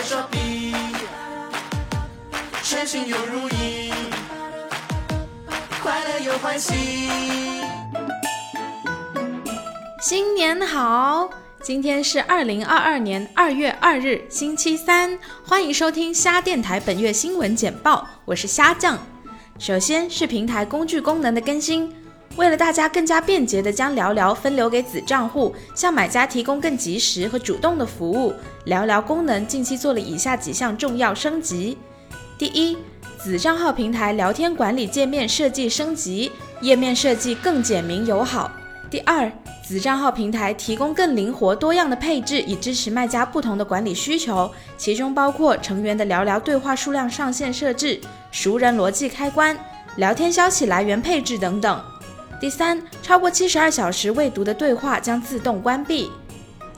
在 Shopee，顺心又如意，快乐又欢喜。新年好！今天是二零二二年二月二日，星期三，欢迎收听虾电台本月新闻简报，我是虾酱。首先是平台工具功能的更新，为了大家更加便捷地将聊聊分流给子账户，向买家提供更及时和主动的服务，聊聊功能近期做了以下几项重要升级：第一，子账号平台聊天管理界面设计升级，页面设计更简明友好；第二，子账号平台提供更灵活多样的配置，以支持卖家不同的管理需求，其中包括成员的聊聊对话数量上限设置、熟人逻辑开关、聊天消息来源配置等等。第三，超过七十二小时未读的对话将自动关闭。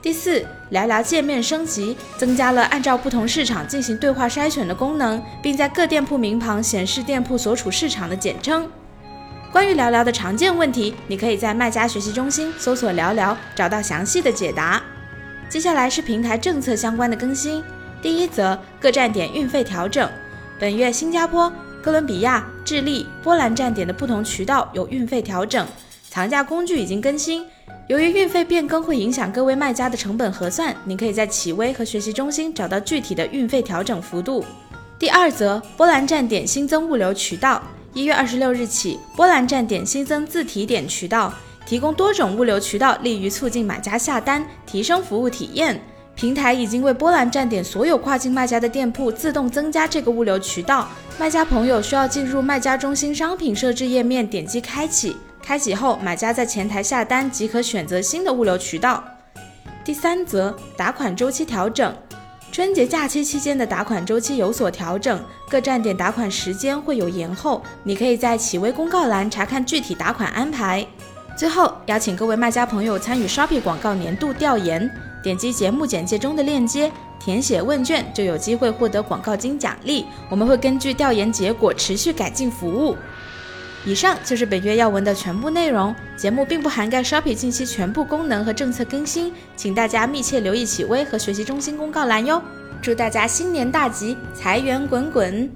第四，聊聊界面升级，增加了按照不同市场进行对话筛选的功能，并在各店铺名旁显示店铺所处市场的简称。关于聊聊的常见问题，你可以在卖家学习中心搜索“聊聊”，找到详细的解答。接下来是平台政策相关的更新。第一则，各站点运费调整。本月新加坡、哥伦比亚、智利、波兰站点的不同渠道有运费调整，藏价工具已经更新。由于运费变更会影响各位卖家的成本核算，您可以在企微和学习中心找到具体的运费调整幅度。第二则，波兰站点新增物流渠道。一月二十六日起，波兰站点新增自提点渠道，提供多种物流渠道，利于促进买家下单，提升服务体验。平台已经为波兰站点所有跨境卖家的店铺自动增加这个物流渠道，卖家朋友需要进入卖家中心商品设置页面，点击开启。开启后，买家在前台下单即可选择新的物流渠道。第三则，打款周期调整。春节假期期间的打款周期有所调整，各站点打款时间会有延后。你可以在企微公告栏查看具体打款安排。最后，邀请各位卖家朋友参与 Shopee 广告年度调研，点击节目简介中的链接，填写问卷就有机会获得广告金奖励。我们会根据调研结果持续改进服务。以上就是本月要闻的全部内容。节目并不涵盖 Shopee 近期全部功能和政策更新，请大家密切留意企微和学习中心公告栏哟。祝大家新年大吉，财源滚滚！